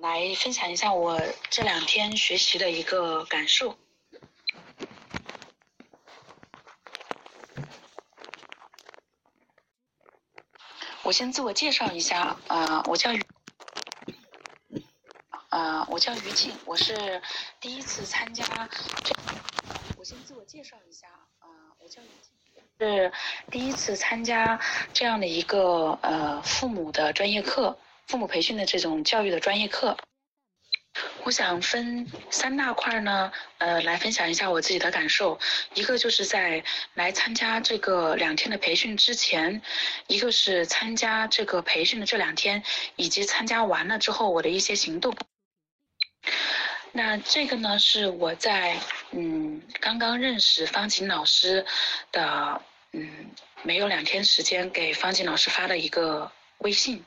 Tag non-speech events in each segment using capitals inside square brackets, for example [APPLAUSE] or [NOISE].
来分享一下我这两天学习的一个感受。我先自我介绍一下，啊，我叫于，啊，我叫于静，我是第一次参加。我先自我介绍一下，啊，我叫于静，是第一次参加这样的一个呃父母的专业课。父母培训的这种教育的专业课，我想分三大块呢，呃，来分享一下我自己的感受。一个就是在来参加这个两天的培训之前，一个是参加这个培训的这两天，以及参加完了之后我的一些行动。那这个呢，是我在嗯刚刚认识方琴老师的嗯没有两天时间给方琴老师发的一个微信。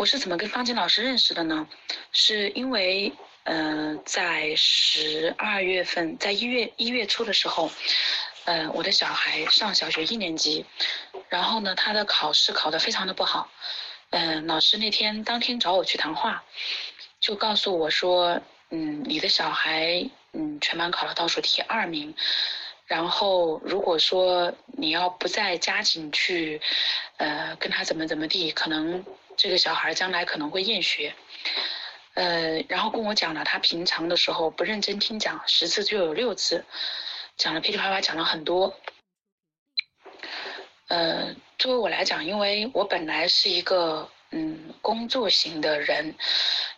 我是怎么跟方金老师认识的呢？是因为，嗯，在十二月份，在一月一月初的时候，嗯，我的小孩上小学一年级，然后呢，他的考试考得非常的不好，嗯，老师那天当天找我去谈话，就告诉我说，嗯，你的小孩，嗯，全班考了倒数第二名。然后，如果说你要不再加紧去，呃，跟他怎么怎么地，可能这个小孩将来可能会厌学，呃，然后跟我讲了，他平常的时候不认真听讲，十次就有六次，讲了噼里啪啦讲了很多，呃，作为我来讲，因为我本来是一个嗯工作型的人，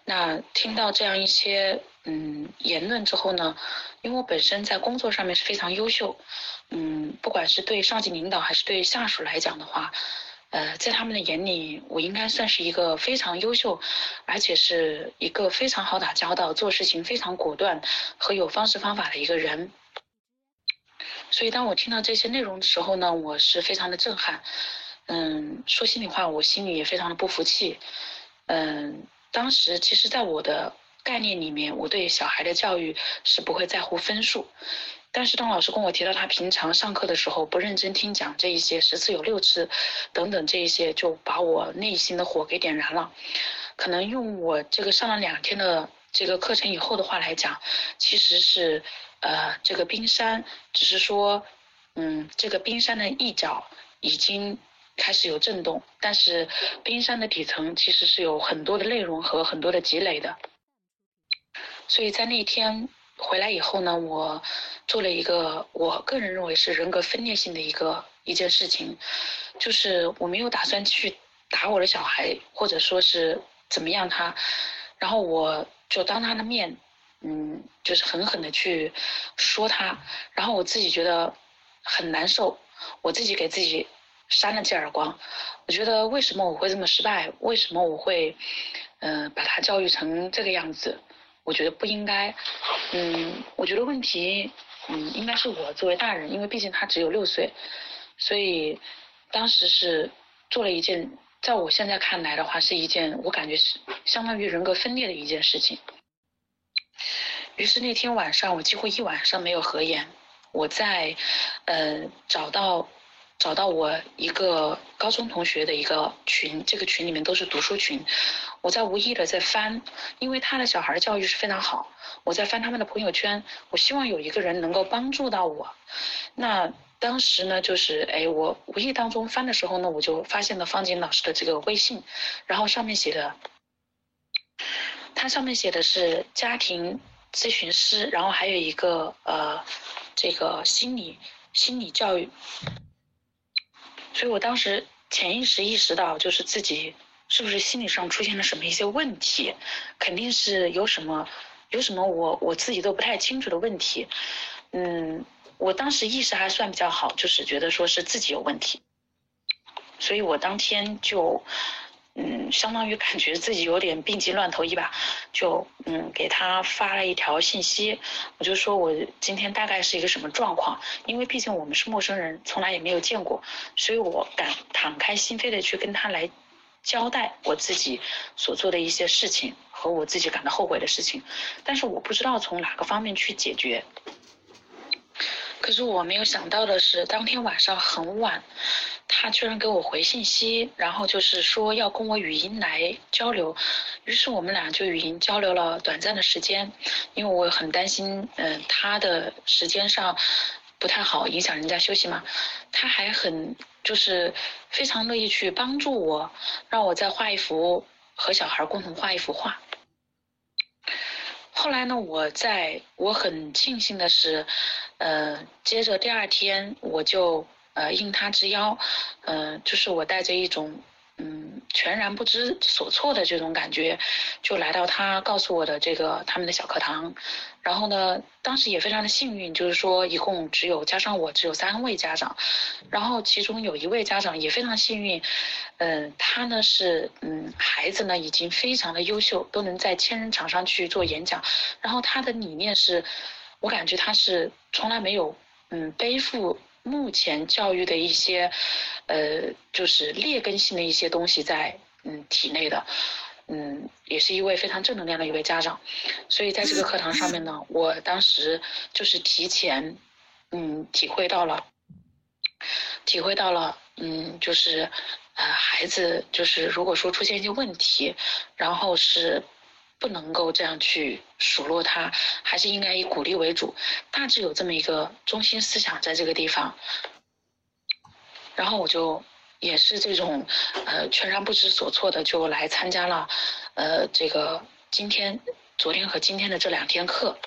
那听到这样一些。嗯，言论之后呢，因为我本身在工作上面是非常优秀，嗯，不管是对上级领导还是对下属来讲的话，呃，在他们的眼里，我应该算是一个非常优秀，而且是一个非常好打交道、做事情非常果断和有方式方法的一个人。所以，当我听到这些内容的时候呢，我是非常的震撼。嗯，说心里话，我心里也非常的不服气。嗯，当时其实，在我的。概念里面，我对小孩的教育是不会在乎分数，但是当老师跟我提到他平常上课的时候不认真听讲这一些，十次有六次，等等这一些，就把我内心的火给点燃了。可能用我这个上了两天的这个课程以后的话来讲，其实是，呃，这个冰山只是说，嗯，这个冰山的一角已经开始有震动，但是冰山的底层其实是有很多的内容和很多的积累的。所以在那天回来以后呢，我做了一个我个人认为是人格分裂性的一个一件事情，就是我没有打算去打我的小孩，或者说是怎么样他，然后我就当他的面，嗯，就是狠狠的去说他，然后我自己觉得很难受，我自己给自己扇了记耳光，我觉得为什么我会这么失败？为什么我会嗯把他教育成这个样子？我觉得不应该，嗯，我觉得问题，嗯，应该是我作为大人，因为毕竟他只有六岁，所以当时是做了一件，在我现在看来的话，是一件我感觉是相当于人格分裂的一件事情。于是那天晚上，我几乎一晚上没有合眼，我在，呃，找到。找到我一个高中同学的一个群，这个群里面都是读书群，我在无意的在翻，因为他的小孩教育是非常好，我在翻他们的朋友圈，我希望有一个人能够帮助到我。那当时呢，就是哎，我无意当中翻的时候呢，我就发现了方锦老师的这个微信，然后上面写的，他上面写的是家庭咨询师，然后还有一个呃，这个心理心理教育。所以我当时潜意识意识到，就是自己是不是心理上出现了什么一些问题，肯定是有什么，有什么我我自己都不太清楚的问题。嗯，我当时意识还算比较好，就是觉得说是自己有问题，所以我当天就。嗯，相当于感觉自己有点病急乱投医吧，就嗯给他发了一条信息，我就说我今天大概是一个什么状况，因为毕竟我们是陌生人，从来也没有见过，所以我敢敞开心扉的去跟他来交代我自己所做的一些事情和我自己感到后悔的事情，但是我不知道从哪个方面去解决。可是我没有想到的是，当天晚上很晚。他居然给我回信息，然后就是说要跟我语音来交流，于是我们俩就语音交流了短暂的时间，因为我很担心，嗯，他的时间上不太好，影响人家休息嘛。他还很就是非常乐意去帮助我，让我再画一幅和小孩共同画一幅画。后来呢，我在我很庆幸的是，呃，接着第二天我就呃应他之邀，呃，就是我带着一种。嗯，全然不知所措的这种感觉，就来到他告诉我的这个他们的小课堂，然后呢，当时也非常的幸运，就是说一共只有加上我只有三位家长，然后其中有一位家长也非常幸运，嗯，他呢是嗯孩子呢已经非常的优秀，都能在千人场上去做演讲，然后他的理念是，我感觉他是从来没有嗯背负。目前教育的一些，呃，就是劣根性的一些东西在嗯体内的，嗯，也是一位非常正能量的一位家长，所以在这个课堂上面呢，我当时就是提前，嗯，体会到了，体会到了，嗯，就是呃，孩子就是如果说出现一些问题，然后是。不能够这样去数落他，还是应该以鼓励为主，大致有这么一个中心思想在这个地方。然后我就也是这种呃全然不知所措的就来参加了，呃这个今天、昨天和今天的这两天课。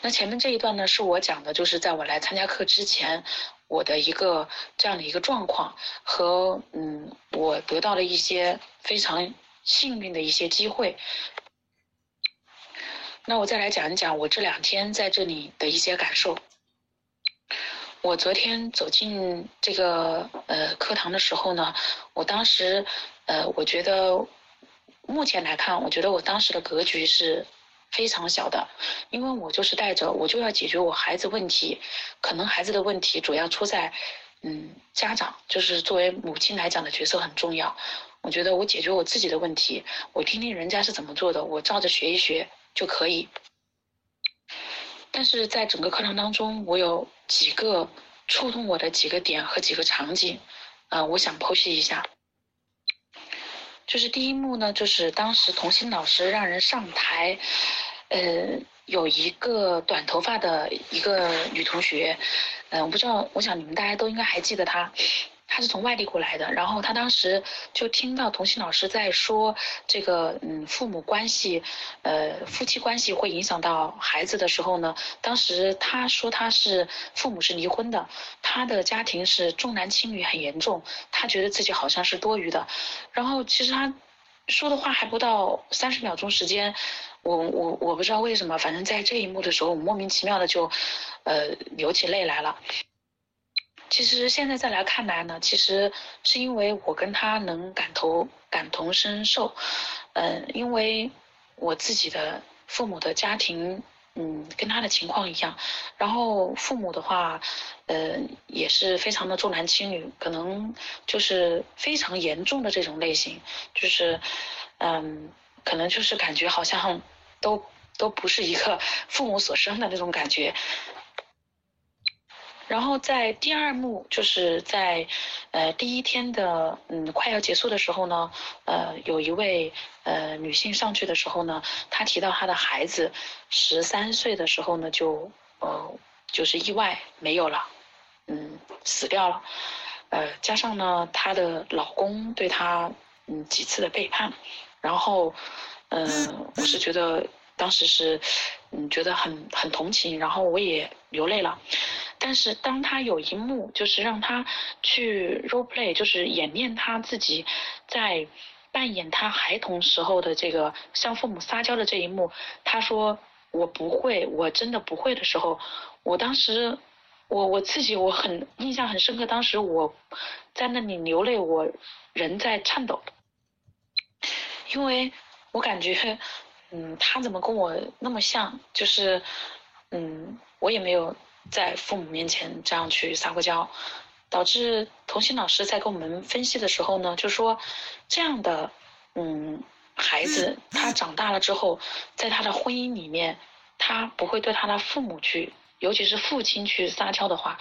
那前面这一段呢是我讲的，就是在我来参加课之前，我的一个这样的一个状况和嗯我得到了一些非常。幸运的一些机会。那我再来讲一讲我这两天在这里的一些感受。我昨天走进这个呃课堂的时候呢，我当时呃我觉得目前来看，我觉得我当时的格局是非常小的，因为我就是带着我就要解决我孩子问题，可能孩子的问题主要出在嗯家长，就是作为母亲来讲的角色很重要。我觉得我解决我自己的问题，我听听人家是怎么做的，我照着学一学就可以。但是在整个课堂当中，我有几个触动我的几个点和几个场景，呃，我想剖析一下。就是第一幕呢，就是当时童心老师让人上台，呃，有一个短头发的一个女同学，嗯，我不知道，我想你们大家都应该还记得她。他是从外地过来的，然后他当时就听到童心老师在说这个，嗯，父母关系，呃，夫妻关系会影响到孩子的时候呢，当时他说他是父母是离婚的，他的家庭是重男轻女很严重，他觉得自己好像是多余的，然后其实他说的话还不到三十秒钟时间，我我我不知道为什么，反正在这一幕的时候，我莫名其妙的就，呃，流起泪来了。其实现在再来看来呢，其实是因为我跟他能感同感同身受，嗯，因为我自己的父母的家庭，嗯，跟他的情况一样，然后父母的话，嗯，也是非常的重男轻女，可能就是非常严重的这种类型，就是，嗯，可能就是感觉好像都都不是一个 [LAUGHS] 父母所生的那种感觉。然后在第二幕，就是在，呃，第一天的嗯快要结束的时候呢，呃，有一位呃女性上去的时候呢，她提到她的孩子十三岁的时候呢就呃就是意外没有了，嗯死掉了，呃加上呢她的老公对她嗯几次的背叛，然后嗯我是觉得当时是嗯觉得很很同情，然后我也流泪了。但是当他有一幕，就是让他去 role play，就是演练他自己在扮演他孩童时候的这个向父母撒娇的这一幕，他说我不会，我真的不会的时候，我当时我我自己我很印象很深刻，当时我在那里流泪，我人在颤抖，因为我感觉嗯他怎么跟我那么像，就是嗯我也没有。在父母面前这样去撒过娇，导致童心老师在跟我们分析的时候呢，就说这样的嗯孩子，他长大了之后，在他的婚姻里面，他不会对他的父母去，尤其是父亲去撒娇的话，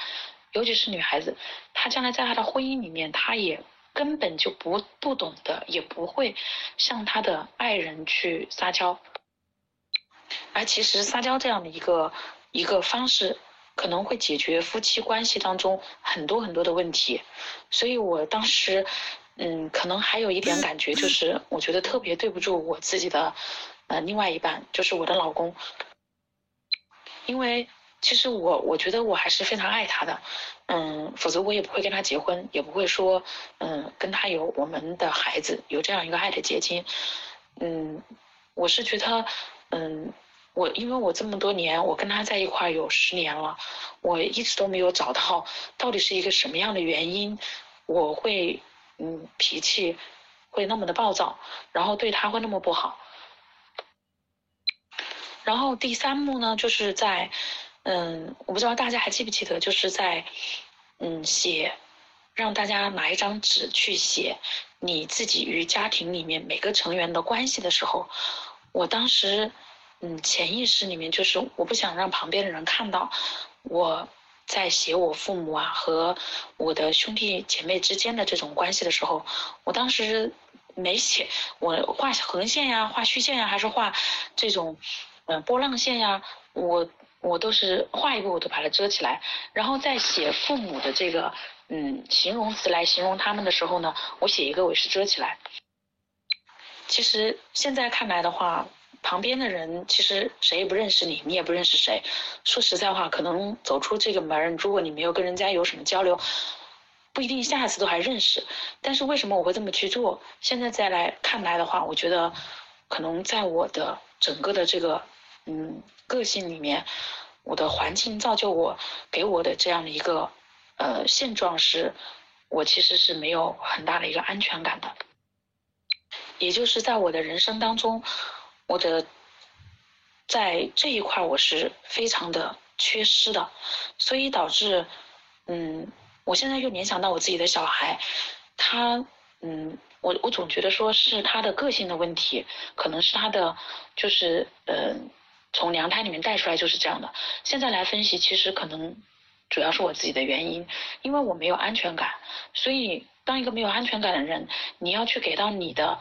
尤其是女孩子，她将来在她的婚姻里面，她也根本就不不懂得，也不会向他的爱人去撒娇。而其实撒娇这样的一个一个方式，可能会解决夫妻关系当中很多很多的问题。所以我当时，嗯，可能还有一点感觉，就是我觉得特别对不住我自己的呃另外一半，就是我的老公，因为其实我我觉得我还是非常爱他的，嗯，否则我也不会跟他结婚，也不会说嗯跟他有我们的孩子，有这样一个爱的结晶，嗯，我是觉得。嗯，我因为我这么多年，我跟他在一块有十年了，我一直都没有找到到底是一个什么样的原因，我会嗯脾气会那么的暴躁，然后对他会那么不好。然后第三幕呢，就是在嗯，我不知道大家还记不记得，就是在嗯写，让大家拿一张纸去写你自己与家庭里面每个成员的关系的时候。我当时，嗯，潜意识里面就是我不想让旁边的人看到我在写我父母啊和我的兄弟姐妹之间的这种关系的时候，我当时没写，我画横线呀，画虚线呀，还是画这种嗯波浪线呀，我我都是画一个我都把它遮起来，然后在写父母的这个嗯形容词来形容他们的时候呢，我写一个我是遮起来。其实现在看来的话，旁边的人其实谁也不认识你，你也不认识谁。说实在话，可能走出这个门，如果你没有跟人家有什么交流，不一定下次都还认识。但是为什么我会这么去做？现在再来看来的话，我觉得可能在我的整个的这个嗯个性里面，我的环境造就我给我的这样的一个呃现状是，我其实是没有很大的一个安全感的。也就是在我的人生当中，我的在这一块我是非常的缺失的，所以导致，嗯，我现在又联想到我自己的小孩，他，嗯，我我总觉得说是他的个性的问题，可能是他的，就是，嗯，从娘胎里面带出来就是这样的。现在来分析，其实可能主要是我自己的原因，因为我没有安全感，所以当一个没有安全感的人，你要去给到你的。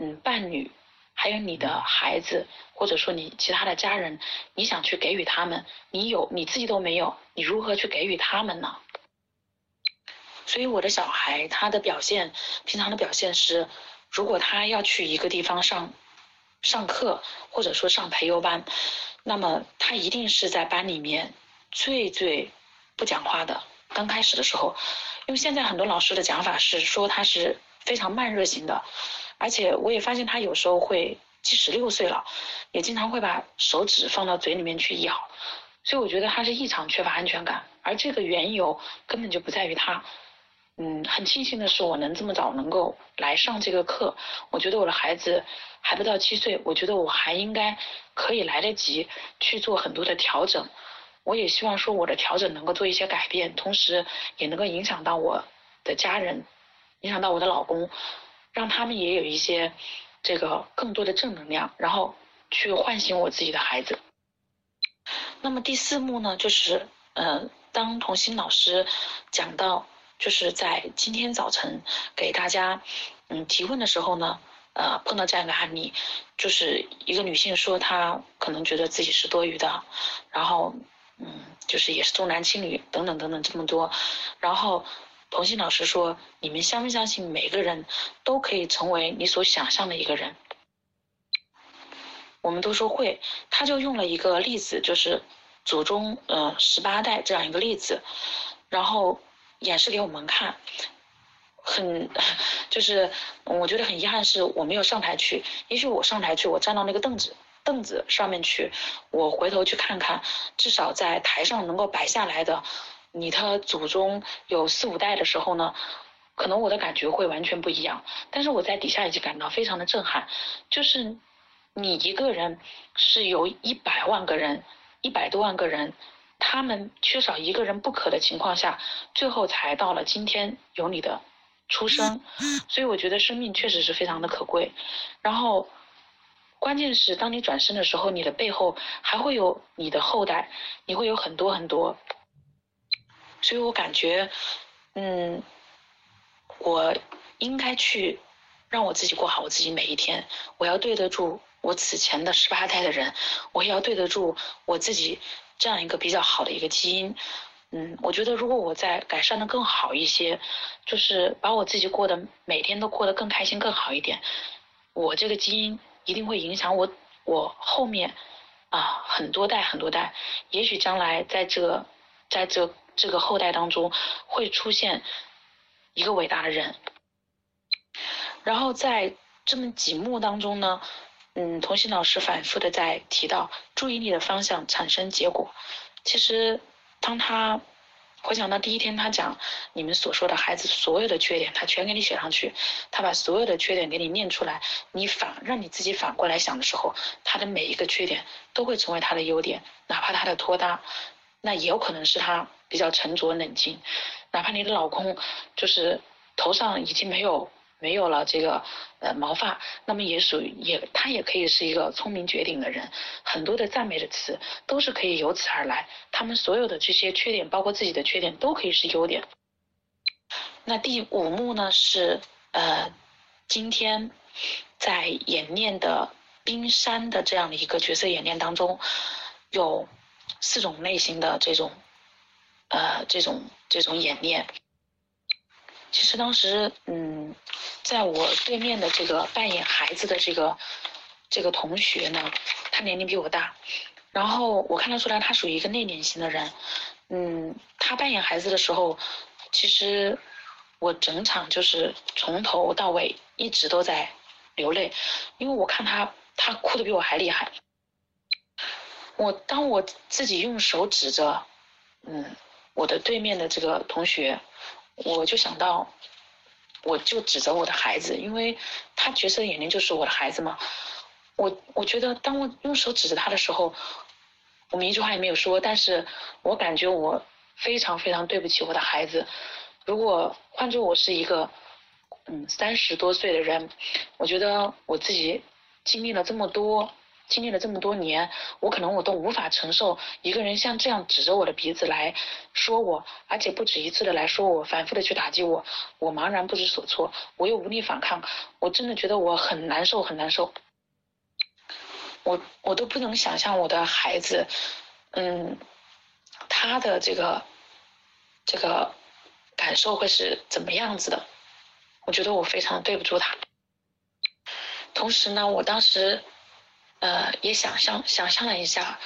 嗯，伴侣，还有你的孩子，或者说你其他的家人，你想去给予他们，你有你自己都没有，你如何去给予他们呢？所以我的小孩他的表现，平常的表现是，如果他要去一个地方上上课，或者说上培优班，那么他一定是在班里面最最不讲话的。刚开始的时候，因为现在很多老师的讲法是说他是非常慢热型的。而且我也发现他有时候会，即使六岁了，也经常会把手指放到嘴里面去咬，所以我觉得他是异常缺乏安全感。而这个缘由根本就不在于他，嗯，很庆幸的是我能这么早能够来上这个课。我觉得我的孩子还不到七岁，我觉得我还应该可以来得及去做很多的调整。我也希望说我的调整能够做一些改变，同时也能够影响到我的家人，影响到我的老公。让他们也有一些这个更多的正能量，然后去唤醒我自己的孩子。那么第四幕呢，就是呃，当童心老师讲到，就是在今天早晨给大家嗯提问的时候呢，呃，碰到这样一个案例，就是一个女性说她可能觉得自己是多余的，然后嗯，就是也是重男轻女等等等等这么多，然后。童心老师说：“你们相不相信，每个人都可以成为你所想象的一个人？”我们都说会，他就用了一个例子，就是祖宗呃十八代这样一个例子，然后演示给我们看。很，[LAUGHS] 就是我觉得很遗憾，是我没有上台去。也许我上台去，我站到那个凳子凳子上面去，我回头去看看，至少在台上能够摆下来的。你的祖宗有四五代的时候呢，可能我的感觉会完全不一样。但是我在底下已经感到非常的震撼，就是你一个人是由一百万个人、一百多万个人，他们缺少一个人不可的情况下，最后才到了今天有你的出生。[LAUGHS] 所以我觉得生命确实是非常的可贵。然后关键是当你转身的时候，你的背后还会有你的后代，你会有很多很多。所以我感觉，嗯，我应该去让我自己过好我自己每一天。我要对得住我此前的十八代的人，我也要对得住我自己这样一个比较好的一个基因。嗯，我觉得如果我再改善的更好一些，就是把我自己过得每天都过得更开心、更好一点，我这个基因一定会影响我我后面啊很多代很多代，也许将来在这在这这个后代当中会出现一个伟大的人。然后在这么几幕当中呢，嗯，童心老师反复的在提到注意力的方向产生结果，其实。当他回想到第一天，他讲你们所说的孩子所有的缺点，他全给你写上去，他把所有的缺点给你念出来，你反让你自己反过来想的时候，他的每一个缺点都会成为他的优点，哪怕他的拖沓，那也有可能是他比较沉着冷静，哪怕你的老公就是头上已经没有。没有了这个呃毛发，那么也属于也他也可以是一个聪明绝顶的人，很多的赞美的词都是可以由此而来。他们所有的这些缺点，包括自己的缺点，都可以是优点。那第五幕呢是呃今天在演练的冰山的这样的一个角色演练当中，有四种类型的这种呃这种这种演练。其实当时，嗯，在我对面的这个扮演孩子的这个这个同学呢，他年龄比我大，然后我看得出来他属于一个内敛型的人，嗯，他扮演孩子的时候，其实我整场就是从头到尾一直都在流泪，因为我看他他哭的比我还厉害，我当我自己用手指着，嗯，我的对面的这个同学。我就想到，我就指责我的孩子，因为他角色眼睛就是我的孩子嘛。我我觉得，当我用手指着他的时候，我们一句话也没有说，但是我感觉我非常非常对不起我的孩子。如果换做我是一个嗯三十多岁的人，我觉得我自己经历了这么多。经历了这么多年，我可能我都无法承受一个人像这样指着我的鼻子来说我，而且不止一次的来说我，反复的去打击我，我茫然不知所措，我又无力反抗，我真的觉得我很难受，很难受。我我都不能想象我的孩子，嗯，他的这个这个感受会是怎么样子的？我觉得我非常对不住他。同时呢，我当时。呃，也想象想象了一下，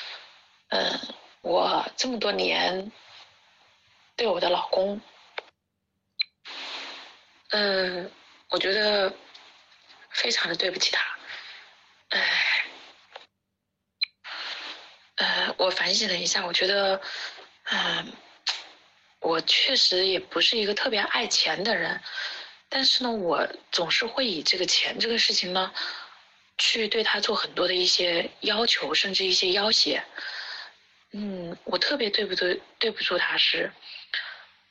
嗯，我这么多年对我的老公，嗯，我觉得非常的对不起他，哎，呃，我反省了一下，我觉得，嗯，我确实也不是一个特别爱钱的人，但是呢，我总是会以这个钱这个事情呢。去对他做很多的一些要求，甚至一些要挟。嗯，我特别对不对对不住他是，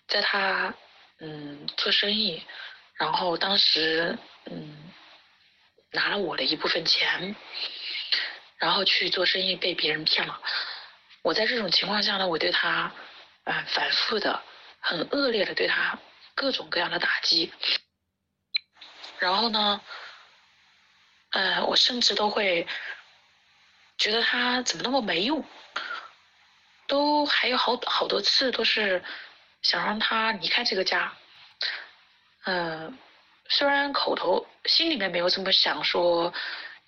在他嗯做生意，然后当时嗯拿了我的一部分钱，然后去做生意被别人骗了。我在这种情况下呢，我对他啊反复的很恶劣的对他各种各样的打击，然后呢。呃，我甚至都会觉得他怎么那么没用，都还有好好多次都是想让他离开这个家。嗯，虽然口头心里面没有这么想说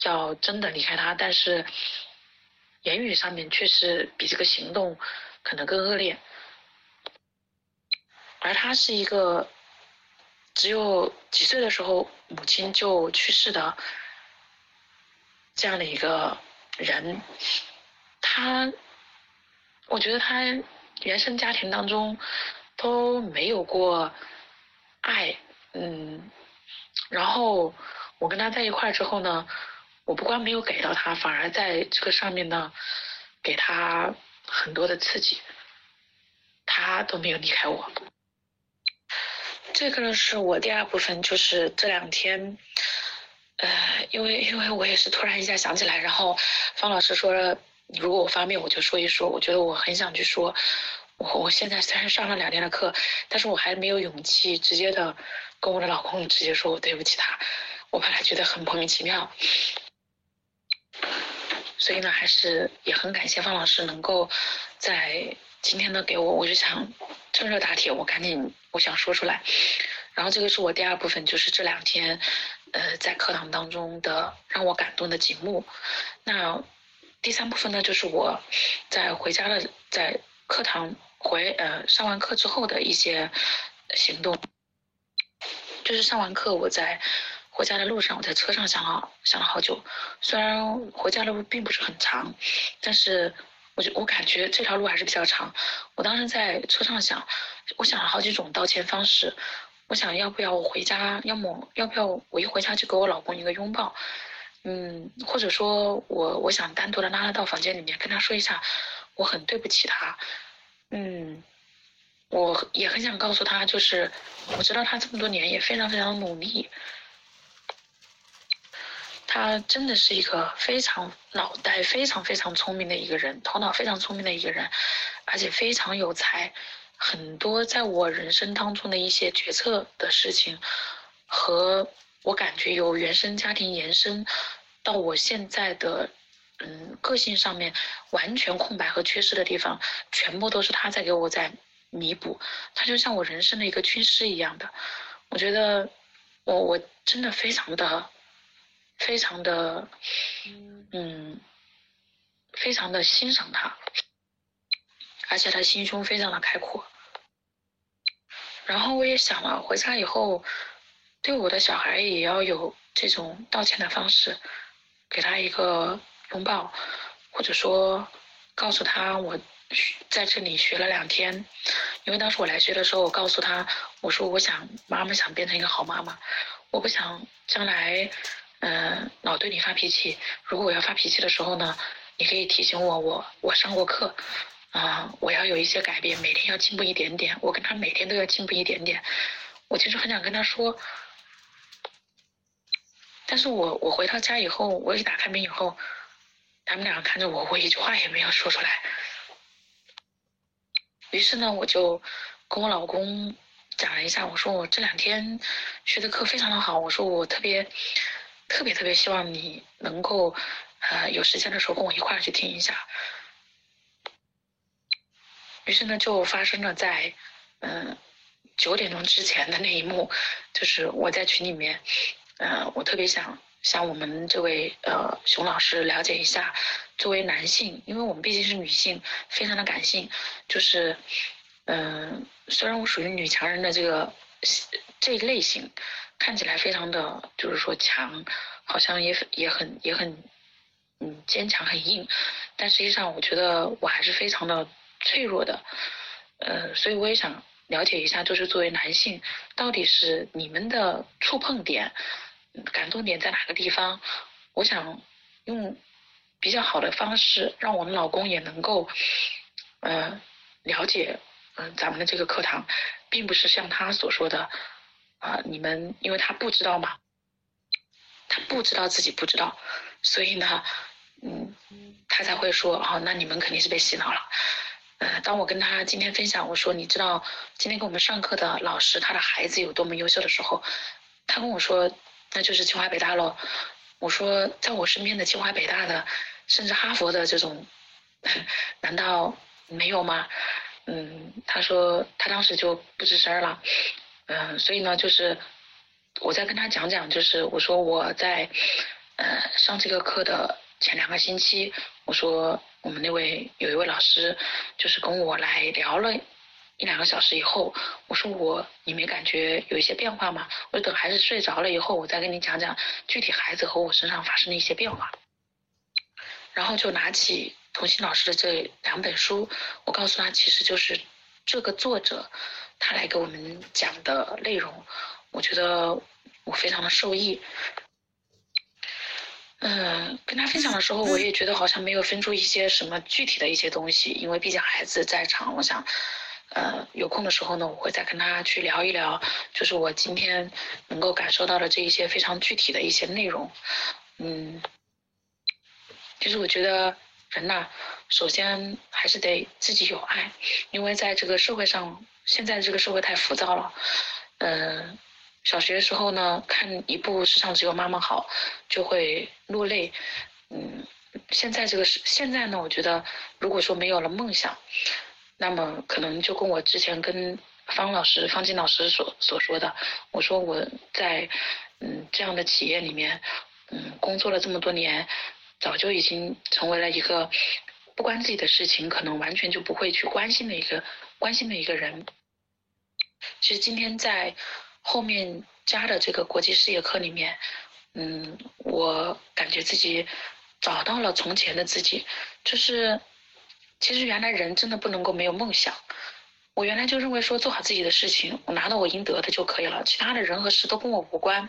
要真的离开他，但是言语上面确实比这个行动可能更恶劣。而他是一个只有几岁的时候母亲就去世的。这样的一个人，他，我觉得他原生家庭当中都没有过爱，嗯，然后我跟他在一块之后呢，我不光没有给到他，反而在这个上面呢，给他很多的刺激，他都没有离开我。这个呢是我第二部分，就是这两天。呃，因为因为我也是突然一下想起来，然后方老师说，如果我方便我就说一说，我觉得我很想去说，我我现在虽然上了两天的课，但是我还没有勇气直接的跟我的老公直接说我对不起他，我怕他觉得很莫名其妙。所以呢，还是也很感谢方老师能够在今天呢给我，我就想趁热打铁，我赶紧我想说出来。然后这个是我第二部分，就是这两天呃在课堂当中的让我感动的景幕。那第三部分呢，就是我在回家的在课堂。回呃上完课之后的一些行动，就是上完课我在回家的路上，我在车上想了想了好久。虽然回家的路并不是很长，但是我就我感觉这条路还是比较长。我当时在车上想，我想了好几种道歉方式。我想要不要我回家，要么要不要我一回家就给我老公一个拥抱，嗯，或者说我我想单独的拉他到房间里面跟他说一下，我很对不起他。嗯，我也很想告诉他，就是我知道他这么多年也非常非常努力，他真的是一个非常脑袋非常非常聪明的一个人，头脑非常聪明的一个人，而且非常有才。很多在我人生当中的一些决策的事情，和我感觉由原生家庭延伸到我现在的。嗯，个性上面完全空白和缺失的地方，全部都是他在给我在弥补。他就像我人生的一个军师一样的，我觉得我我真的非常的非常的嗯非常的欣赏他，而且他心胸非常的开阔。然后我也想了，回家以后对我的小孩也要有这种道歉的方式，给他一个。拥抱，或者说告诉他我在这里学了两天，因为当时我来学的时候，我告诉他我说我想妈妈想变成一个好妈妈，我不想将来嗯老对你发脾气。如果我要发脾气的时候呢，你可以提醒我，我我上过课啊，我要有一些改变，每天要进步一点点。我跟他每天都要进步一点点。我其实很想跟他说，但是我我回到家以后，我一打开门以后。他们两个看着我，我一句话也没有说出来。于是呢，我就跟我老公讲了一下，我说我这两天学的课非常的好，我说我特别特别特别希望你能够呃有时间的时候跟我一块儿去听一下。于是呢，就发生了在嗯九点钟之前的那一幕，就是我在群里面，呃，我特别想。向我们这位呃熊老师了解一下，作为男性，因为我们毕竟是女性，非常的感性，就是，嗯，虽然我属于女强人的这个这一类型，看起来非常的就是说强，好像也也很也很，嗯，坚强很硬，但实际上我觉得我还是非常的脆弱的，呃，所以我也想了解一下，就是作为男性，到底是你们的触碰点。感动点在哪个地方？我想用比较好的方式，让我们老公也能够，呃，了解，嗯，咱们的这个课堂，并不是像他所说的，啊，你们因为他不知道嘛，他不知道自己不知道，所以呢，嗯，他才会说，哦，那你们肯定是被洗脑了。呃，当我跟他今天分享，我说，你知道今天给我们上课的老师他的孩子有多么优秀的时候，他跟我说。那就是清华北大喽。我说，在我身边的清华北大的，甚至哈佛的这种，[LAUGHS] 难道没有吗？嗯，他说他当时就不吱声了。嗯，所以呢，就是我在跟他讲讲，就是我说我在呃上这个课的前两个星期，我说我们那位有一位老师，就是跟我来聊了。一两个小时以后，我说我你没感觉有一些变化吗？我说等孩子睡着了以后，我再跟你讲讲具体孩子和我身上发生的一些变化。然后就拿起童心老师的这两本书，我告诉他，其实就是这个作者他来给我们讲的内容，我觉得我非常的受益。嗯，跟他分享的时候，我也觉得好像没有分出一些什么具体的一些东西，因为毕竟孩子在场，我想。呃，有空的时候呢，我会再跟他去聊一聊，就是我今天能够感受到的这一些非常具体的一些内容。嗯，其实我觉得人呐，首先还是得自己有爱，因为在这个社会上，现在这个社会太浮躁了。嗯，小学时候呢，看一部《世上只有妈妈好》，就会落泪。嗯，现在这个是现在呢，我觉得如果说没有了梦想，那么可能就跟我之前跟方老师、方金老师所所说的，我说我在嗯这样的企业里面，嗯工作了这么多年。早就已经成为了一个不关自己的事情，可能完全就不会去关心的一个关心的一个人。其实今天在后面加的这个国际事业课里面，嗯，我感觉自己找到了从前的自己，就是其实原来人真的不能够没有梦想。我原来就认为说做好自己的事情，我拿到我应得的就可以了，其他的人和事都跟我无关。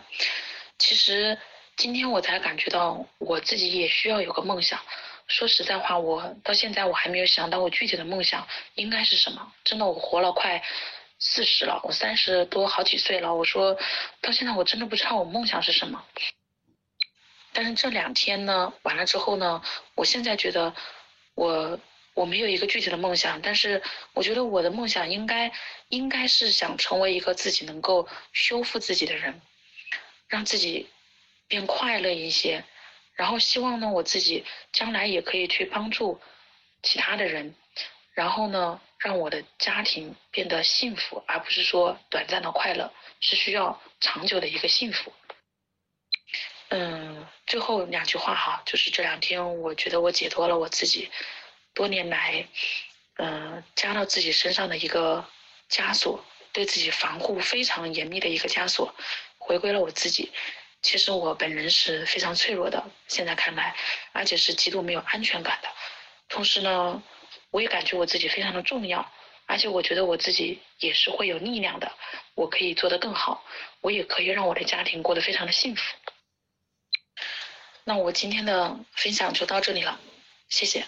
其实。今天我才感觉到我自己也需要有个梦想。说实在话，我到现在我还没有想到我具体的梦想应该是什么。真的，我活了快四十了，我三十多好几岁了。我说到现在，我真的不知道我梦想是什么。但是这两天呢，完了之后呢，我现在觉得我我没有一个具体的梦想，但是我觉得我的梦想应该应该是想成为一个自己能够修复自己的人，让自己。变快乐一些，然后希望呢，我自己将来也可以去帮助其他的人，然后呢，让我的家庭变得幸福，而不是说短暂的快乐，是需要长久的一个幸福。嗯，最后两句话哈，就是这两天我觉得我解脱了我自己多年来嗯加到自己身上的一个枷锁，对自己防护非常严密的一个枷锁，回归了我自己。其实我本人是非常脆弱的，现在看来，而且是极度没有安全感的。同时呢，我也感觉我自己非常的重要，而且我觉得我自己也是会有力量的，我可以做得更好，我也可以让我的家庭过得非常的幸福。那我今天的分享就到这里了，谢谢。